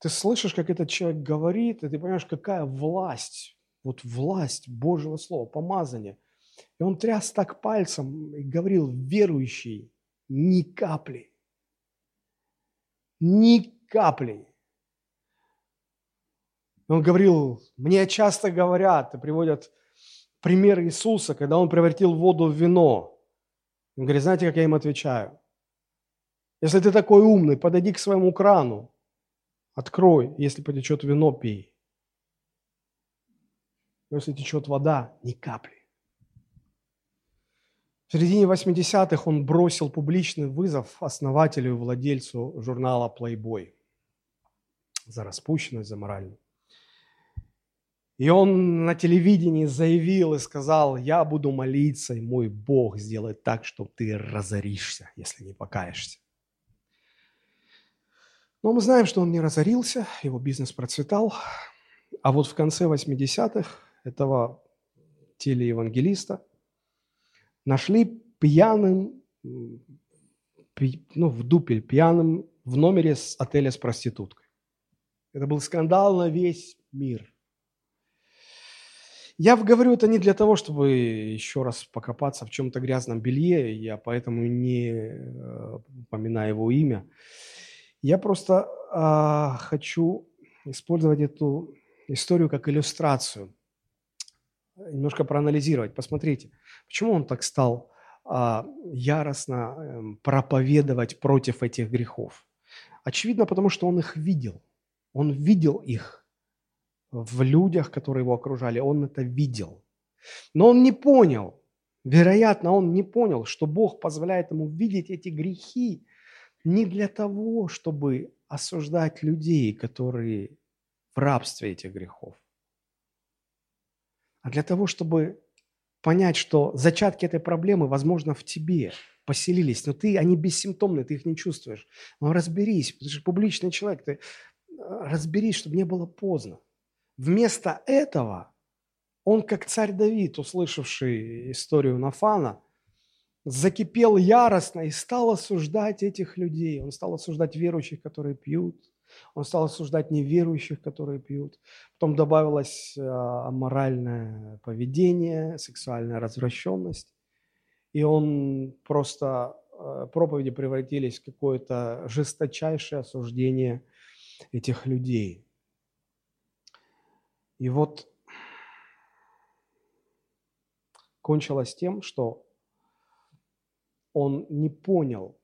ты слышишь, как этот человек говорит, и ты понимаешь, какая власть вот власть Божьего Слова, помазание. И он тряс так пальцем и говорил, верующий, ни капли. Ни капли. Он говорил, мне часто говорят приводят пример Иисуса, когда он превратил воду в вино. Он говорит, знаете, как я им отвечаю? Если ты такой умный, подойди к своему крану, открой, если потечет вино, пей. Если течет вода, ни капли. В середине 80-х он бросил публичный вызов основателю и владельцу журнала Playboy за распущенность, за моральную. И он на телевидении заявил и сказал, я буду молиться, и мой Бог сделает так, что ты разоришься, если не покаешься. Но мы знаем, что он не разорился, его бизнес процветал. А вот в конце 80-х этого телеевангелиста нашли пьяным, ну, в дупель, пьяным в номере с отеля с проституткой. Это был скандал на весь мир. Я говорю это не для того, чтобы еще раз покопаться в чем-то грязном белье, я поэтому не э, упоминаю его имя. Я просто а, хочу использовать эту историю как иллюстрацию, немножко проанализировать. Посмотрите, почему он так стал а, яростно а, проповедовать против этих грехов? Очевидно, потому что он их видел. Он видел их в людях, которые его окружали. Он это видел. Но он не понял, вероятно, он не понял, что Бог позволяет ему видеть эти грехи не для того, чтобы осуждать людей, которые в рабстве этих грехов, а для того, чтобы понять, что зачатки этой проблемы, возможно, в тебе поселились, но ты, они бессимптомные, ты их не чувствуешь. Но разберись, ты же публичный человек, ты э, разберись, чтобы не было поздно. Вместо этого он, как царь Давид, услышавший историю Нафана, закипел яростно и стал осуждать этих людей. Он стал осуждать верующих, которые пьют. Он стал осуждать неверующих, которые пьют. Потом добавилось аморальное поведение, сексуальная развращенность. И он просто, э, проповеди превратились в какое-то жесточайшее осуждение этих людей. И вот кончилось тем, что он не понял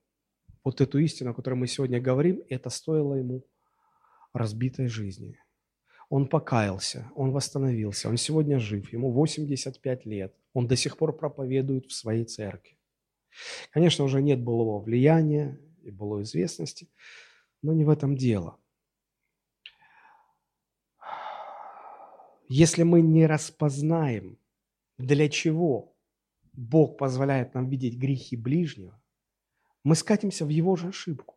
вот эту истину, о которой мы сегодня говорим, это стоило ему разбитой жизни. Он покаялся, он восстановился, он сегодня жив, ему 85 лет, он до сих пор проповедует в своей церкви. Конечно, уже нет былого влияния и былой известности, но не в этом дело. Если мы не распознаем, для чего Бог позволяет нам видеть грехи ближнего, мы скатимся в его же ошибку.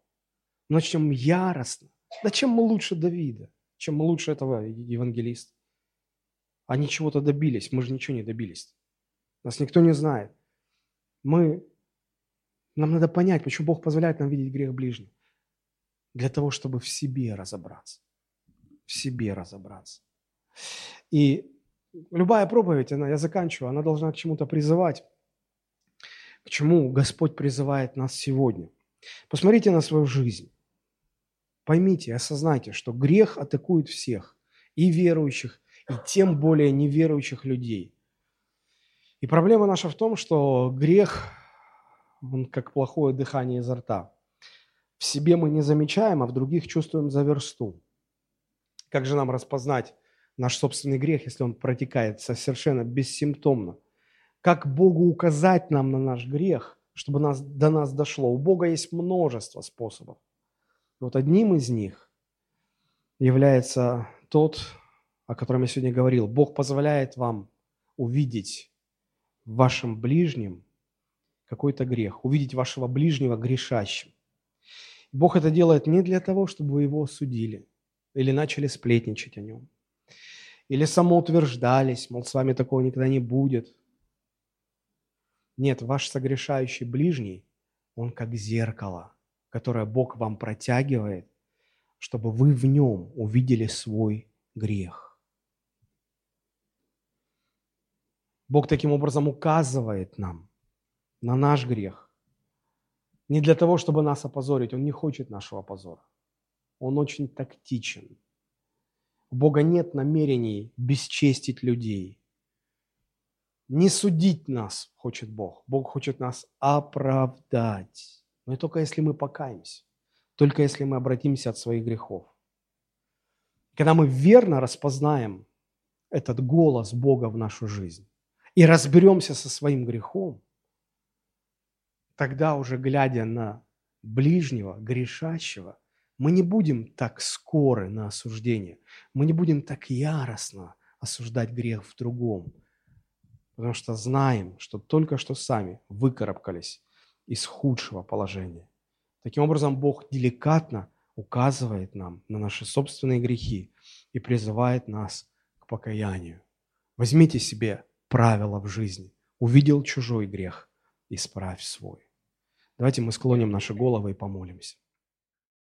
Начнем яростно. Да чем мы лучше Давида? Чем мы лучше этого евангелиста? Они чего-то добились, мы же ничего не добились. Нас никто не знает. Мы, нам надо понять, почему Бог позволяет нам видеть грех ближнего. Для того, чтобы в себе разобраться. В себе разобраться. И любая проповедь, она, я заканчиваю, она должна к чему-то призывать. К чему Господь призывает нас сегодня. Посмотрите на свою жизнь. Поймите, осознайте, что грех атакует всех, и верующих, и тем более неверующих людей. И проблема наша в том, что грех, он как плохое дыхание изо рта. В себе мы не замечаем, а в других чувствуем за версту. Как же нам распознать, наш собственный грех, если он протекает совершенно бессимптомно. Как Богу указать нам на наш грех, чтобы нас, до нас дошло? У Бога есть множество способов. И вот одним из них является тот, о котором я сегодня говорил. Бог позволяет вам увидеть в вашем ближнем какой-то грех, увидеть вашего ближнего грешащим. Бог это делает не для того, чтобы вы его осудили или начали сплетничать о нем – или самоутверждались, мол, с вами такого никогда не будет. Нет, ваш согрешающий ближний, он как зеркало, которое Бог вам протягивает, чтобы вы в нем увидели свой грех. Бог таким образом указывает нам на наш грех. Не для того, чтобы нас опозорить. Он не хочет нашего позора. Он очень тактичен. У Бога нет намерений бесчестить людей. Не судить нас хочет Бог. Бог хочет нас оправдать. Но только если мы покаемся. Только если мы обратимся от своих грехов. Когда мы верно распознаем этот голос Бога в нашу жизнь и разберемся со своим грехом, тогда уже глядя на ближнего, грешащего, мы не будем так скоры на осуждение, мы не будем так яростно осуждать грех в другом, потому что знаем, что только что сами выкарабкались из худшего положения. Таким образом, Бог деликатно указывает нам на наши собственные грехи и призывает нас к покаянию. Возьмите себе правила в жизни. Увидел чужой грех, исправь свой. Давайте мы склоним наши головы и помолимся.